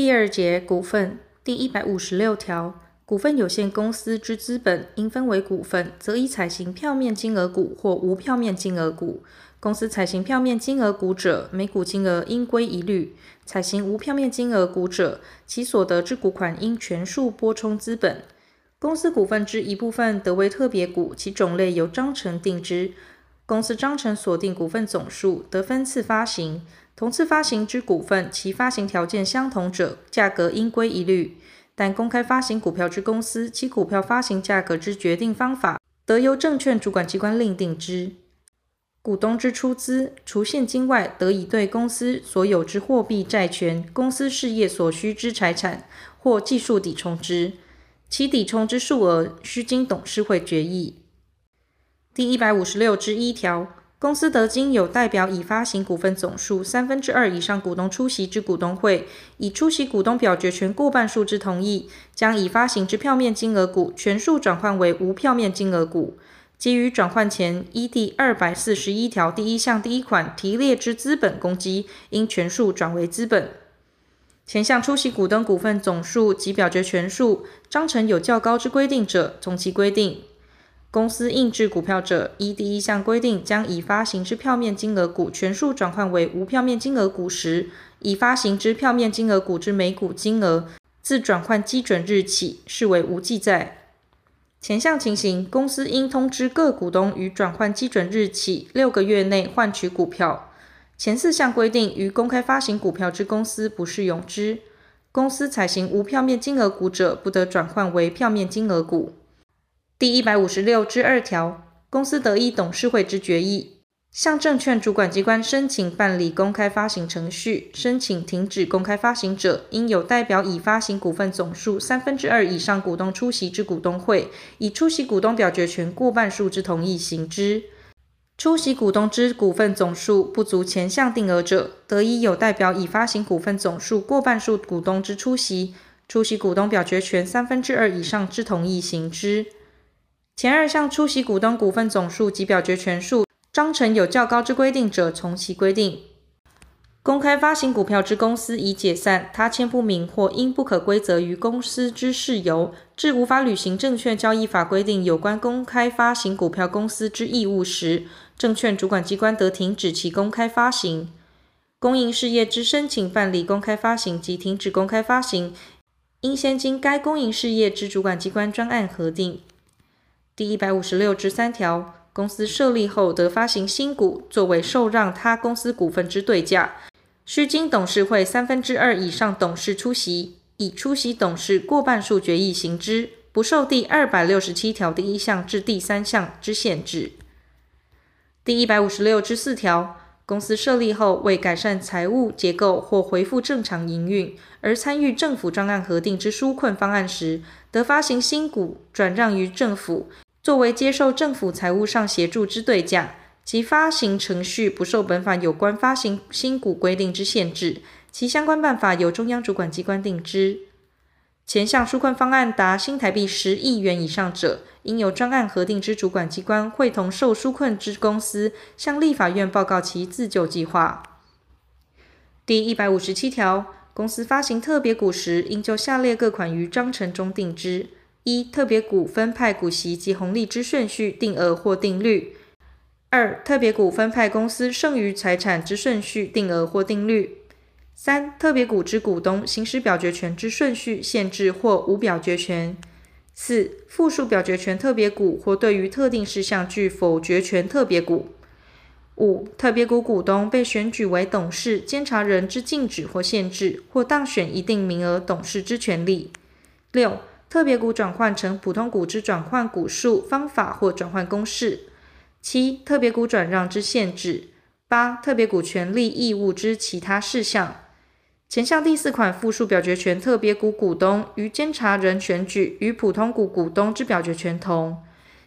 第二节股份第一百五十六条，股份有限公司之资本应分为股份，则以采行票面金额股或无票面金额股。公司采行票面金额股者，每股金额应归一律；采行无票面金额股者，其所得之股款应全数拨充资本。公司股份之一部分得为特别股，其种类由章程定之。公司章程锁定股份总数，得分次发行。同次发行之股份，其发行条件相同者，价格应归一律。但公开发行股票之公司，其股票发行价格之决定方法，得由证券主管机关另定之。股东之出资，除现金外，得以对公司所有之货币、债权、公司事业所需之财产或技术抵充之，其抵充之数额须经董事会决议。第一百五十六之一条，公司得经有代表已发行股份总数三分之二以上股东出席之股东会，以出席股东表决权过半数之同意，将已发行之票面金额股全数转换为无票面金额股。基于转换前依第二百四十一条第一项第一款提列之资本公积，应全数转为资本。前项出席股东股份总数及表决权数，章程有较高之规定者，从其规定。公司印制股票者，依第一项规定将已发行之票面金额股全数转换为无票面金额股时，已发行之票面金额股之每股金额，自转换基准日起视为无记载。前项情形，公司应通知各股东于转换基准日起六个月内换取股票。前四项规定于公开发行股票之公司不适用之。公司采行无票面金额股者，不得转换为票面金额股。第一百五十六之二条，公司得依董事会之决议。向证券主管机关申请办理公开发行程序，申请停止公开发行者，应有代表已发行股份总数三分之二以上股东出席之股东会，以出席股东表决权过半数之同意行之。出席股东之股份总数不足前项定额者，得以有代表已发行股份总数过半数股东之出席，出席股东表决权三分之二以上之同意行之。前二项出席股东股份总数及表决权数。章程有较高之规定者，从其规定。公开发行股票之公司已解散，他签不明或因不可归责于公司之事由，致无法履行证券交易法规定有关公开发行股票公司之义务时，证券主管机关得停止其公开发行。公营事业之申请办理公开发行及停止公开发行，应先经该公营事业之主管机关专案核定。第一百五十六之三条。公司设立后得发行新股，作为受让他公司股份之对价，须经董事会三分之二以上董事出席，以出席董事过半数决议行之，不受第二百六十七条第一项至第三项之限制。第一百五十六之四条，公司设立后为改善财务结构或恢复正常营运，而参与政府专案核定之纾困方案时，得发行新股转让于政府。作为接受政府财务上协助之对价，其发行程序不受本法有关发行新股规定之限制，其相关办法由中央主管机关定之。前项纾困方案达新台币十亿元以上者，应由专案核定之主管机关会同受纾困之公司，向立法院报告其自救计划。第一百五十七条，公司发行特别股时，应就下列各款于章程中定之。一、特别股分派股息及红利之顺序、定额或定率；二、特别股分派公司剩余财产之顺序、定额或定率；三、特别股之股东行使表决权之顺序、限制或无表决权；四、附属表决权特别股或对于特定事项具否决权特别股；五、特别股股东被选举为董事、监察人之禁止或限制，或当选一定名额董事之权利；六、特别股转换成普通股之转换股数、方法或转换公式；七、特别股转让之限制；八、特别股权利义务之其他事项。前项第四款附属表决权特别股股东于监察人选举与普通股股东之表决权同。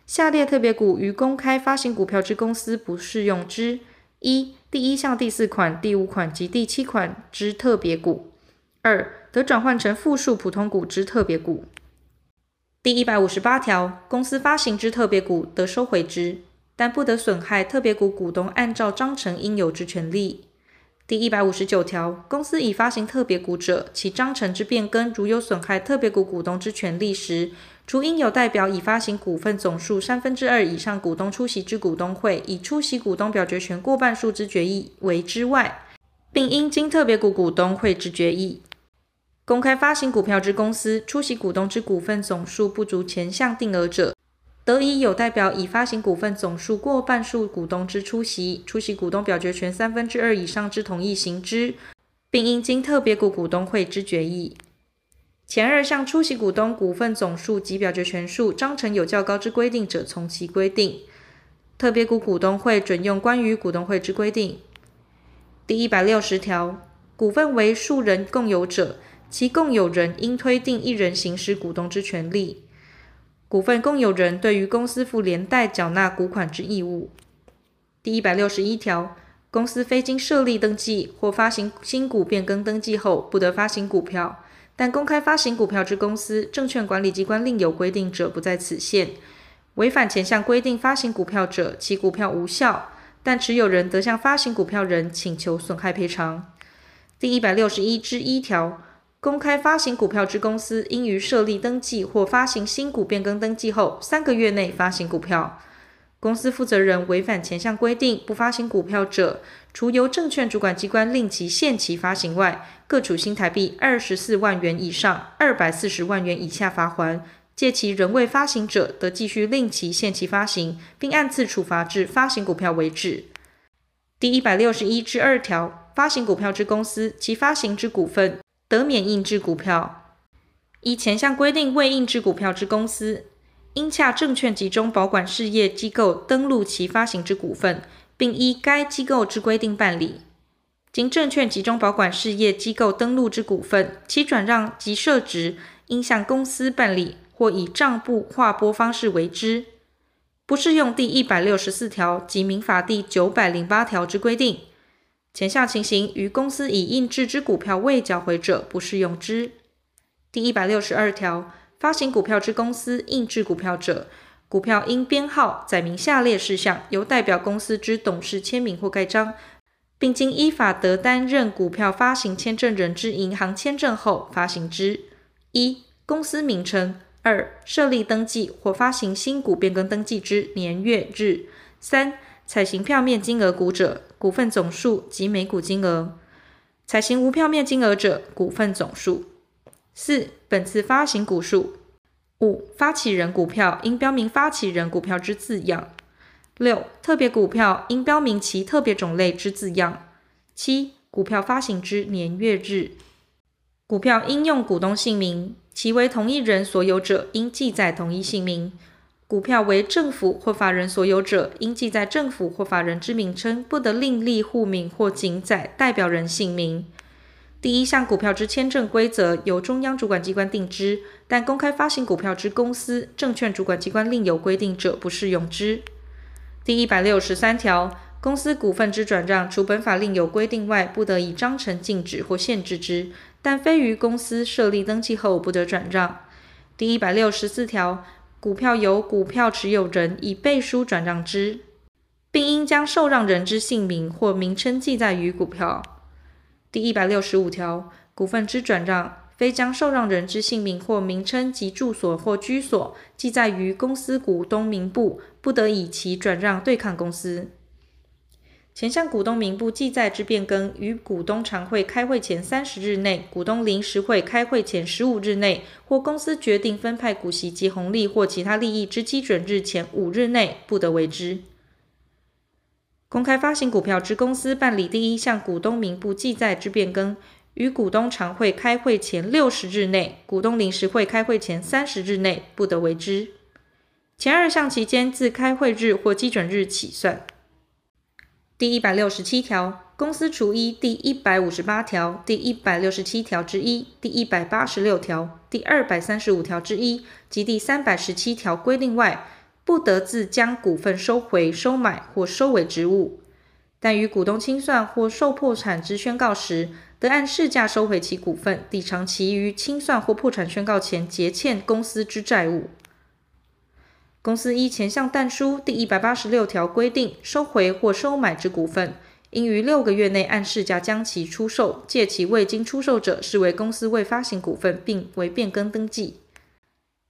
下列特别股于公开发行股票之公司不适用之：一、第一项第四款、第五款及第七款之特别股；二、得转换成附属普通股之特别股。第一百五十八条，公司发行之特别股得收回之，但不得损害特别股股东按照章程应有之权利。第一百五十九条，公司已发行特别股者，其章程之变更如有损害特别股股东之权利时，除应有代表已发行股份总数三分之二以上股东出席之股东会以出席股东表决权过半数之决议为之外，并应经特别股股东会之决议，公开发行股票之公司出席股东之股份总数不足前项定额者，得以有代表已发行股份总数过半数股东之出席，出席股东表决权三分之二以上之同意行之，并应经特别股股东会之决议。前二项出席股东股份总数及表决权数章程有较高之规定者，从其规定。特别股股东会准用关于股东会之规定。第一百六十条，股份为数人共有者，其共有人应推定一人行使股东之权利。股份共有人对于公司负连带缴纳股款之义务。第一百六十一条，公司非经设立登记或发行新股变更登记后，不得发行股票。但公开发行股票之公司，证券管理机关另有规定者，不在此限。违反前项规定发行股票者，其股票无效，但持有人得向发行股票人请求损害赔偿。第一百六十一之一条。公开发行股票之公司，应于设立登记或发行新股变更登记后三个月内发行股票。公司负责人违反前项规定不发行股票者，除由证券主管机关令其限期发行外，各处新台币二十四万元以上二百四十万元以下罚锾；借其仍未发行者，得继续令其限期发行，并按次处罚至发行股票为止。第一百六十一之二条，发行股票之公司，其发行之股份。得免印制股票。依前项规定未印制股票之公司，应洽证券集中保管事业机构登录其发行之股份，并依该机构之规定办理。经证券集中保管事业机构登录之股份，其转让及设值应向公司办理，或以账簿划拨方式为之。不适用第一百六十四条及民法第九百零八条之规定。前项情形，于公司已印制之股票未缴回者，不适用之。第一百六十二条，发行股票之公司印制股票者，股票应编号载明下列事项，由代表公司之董事签名或盖章，并经依法得担任股票发行签证人之银行签证后发行之：一、公司名称；二、设立登记或发行新股变更登记之年月日；三、采行票面金额股者，股份总数及每股金额；采行无票面金额者，股份总数。四、本次发行股数。五、发起人股票应标明发起人股票之字样。六、特别股票应标明其特别种类之字样。七、股票发行之年月日。股票应用股东姓名，其为同一人所有者，应记载同一姓名。股票为政府或法人所有者，应记载政府或法人之名称，不得另立户名或仅载代表人姓名。第一项股票之签证规则由中央主管机关定之，但公开发行股票之公司，证券主管机关另有规定者，不适用之。第一百六十三条，公司股份之转让，除本法另有规定外，不得以章程禁止或限制之，但非于公司设立登记后不得转让。第一百六十四条。股票由股票持有人以背书转让之，并应将受让人之姓名或名称记载于股票。第一百六十五条，股份之转让，非将受让人之姓名或名称及住所或居所记载于公司股东名簿，不得以其转让对抗公司。前项股东名簿记载之变更，于股东常会开会前三十日内、股东临时会开会前十五日内，或公司决定分派股息及红利或其他利益之基准日前五日内，不得为之。公开发行股票之公司办理第一项股东名簿记载之变更，于股东常会开会前六十日内、股东临时会开会前三十日内，不得为之。前二项期间自开会日或基准日起算。第一百六十七条，公司除依第一百五十八条、第一百六十七条之一、第一百八十六条、第二百三十五条之一及第三百十七条规定外，不得自将股份收回、收买或收为职务。但于股东清算或受破产之宣告时，得按市价收回其股份，抵偿其于清算或破产宣告前结欠公司之债务。公司依前项但书第一百八十六条规定收回或收买之股份，应于六个月内按市价将其出售，届期未经出售者，视为公司未发行股份，并为变更登记。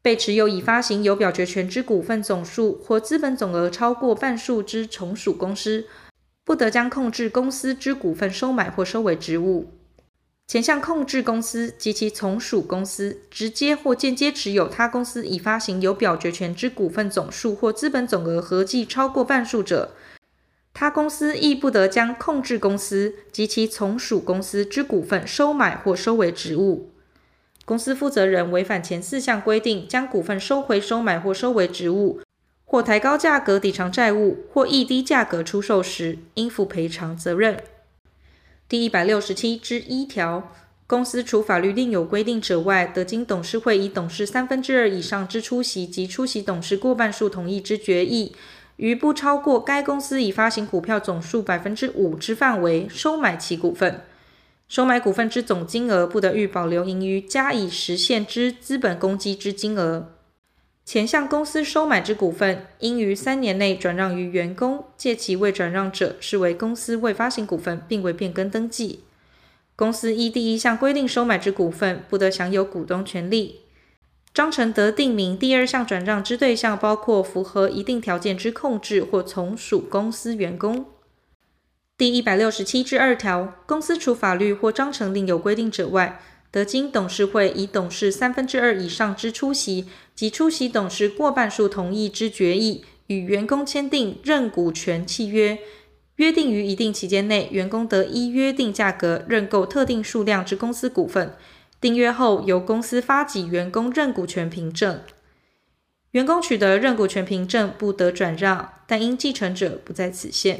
被持有已发行有表决权之股份总数或资本总额超过半数之从属公司，不得将控制公司之股份收买或收为职务。前项控制公司及其从属公司直接或间接持有他公司已发行有表决权之股份总数或资本总额合计超过半数者，他公司亦不得将控制公司及其从属公司之股份收买或收为职务。公司负责人违反前四项规定，将股份收回、收买或收为职务，或抬高价格抵偿债务，或议低价格出售时，应负赔偿责任。第一百六十七之一条，公司除法律另有规定者外，得经董事会以董事三分之二以上之出席及出席董事过半数同意之决议。于不超过该公司已发行股票总数百分之五之范围收买其股份，收买股份之总金额不得预保留盈余加以实现之资本公积之金额。前项公司收买之股份，应于三年内转让于员工，借其未转让者，视为公司未发行股份，并未变更登记。公司依第一项规定收买之股份，不得享有股东权利。章程得定明，第二项转让之对象包括符合一定条件之控制或从属公司员工。第一百六十七之二条，公司除法律或章程另有规定者外，德金董事会以董事三分之二以上之出席及出席董事过半数同意之决议，与员工签订认股权契约，约定于一定期间内，员工得依约定价格认购特定数量之公司股份。订约后，由公司发给员工认股权凭证。员工取得认股权凭证，不得转让，但因继承者不在此限。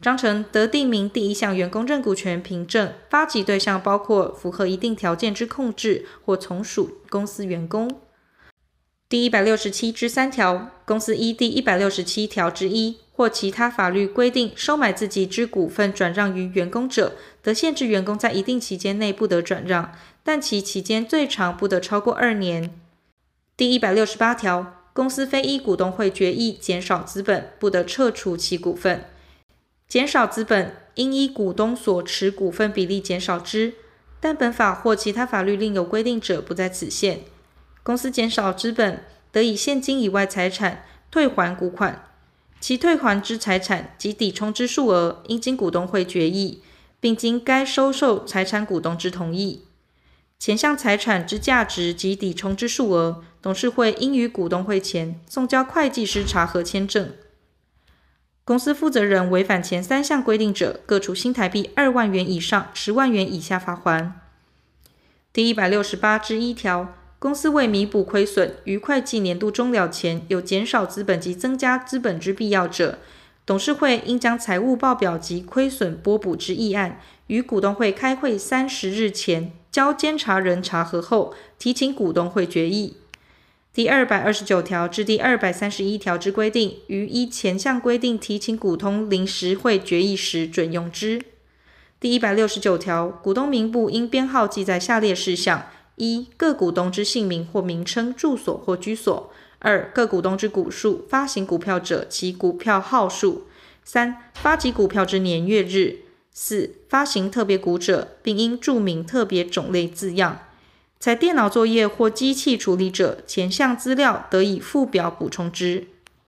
章程得定明第一项员工认股权凭证发给对象包括符合一定条件之控制或从属公司员工。第一百六十七之三条，公司依第一百六十七条之一或其他法律规定收买自己之股份转让于员工者，得限制员工在一定期间内不得转让。但其期间最长不得超过二年。第一百六十八条，公司非依股东会决议减少资本，不得撤除其股份。减少资本应依股东所持股份比例减少之，但本法或其他法律另有规定者不在此限。公司减少资本，得以现金以外财产退还股款，其退还之财产及抵充之数额，应经股东会决议，并经该收受财产股东之同意。前项财产之价值及抵充之数额，董事会应于股东会前送交会计师查核签证。公司负责人违反前三项规定者，各处新台币二万元以上十万元以下罚锾。第一百六十八之一条，公司为弥补亏损，于会计年度终了前有减少资本及增加资本之必要者，董事会应将财务报表及亏损拨补之议案，于股东会开会三十日前。交监察人查核后，提请股东会决议。第二百二十九条至第二百三十一条之规定，于依前项规定提请股东临时会决议时准用之。第一百六十九条，股东名簿应编号记载下列事项：一、各股东之姓名或名称、住所或居所；二、各股东之股数，发行股票者其股票号数；三、发给股票之年月日。四、发行特别股者，并应注明特别种类字样。在电脑作业或机器处理者，前项资料得以附表补充之。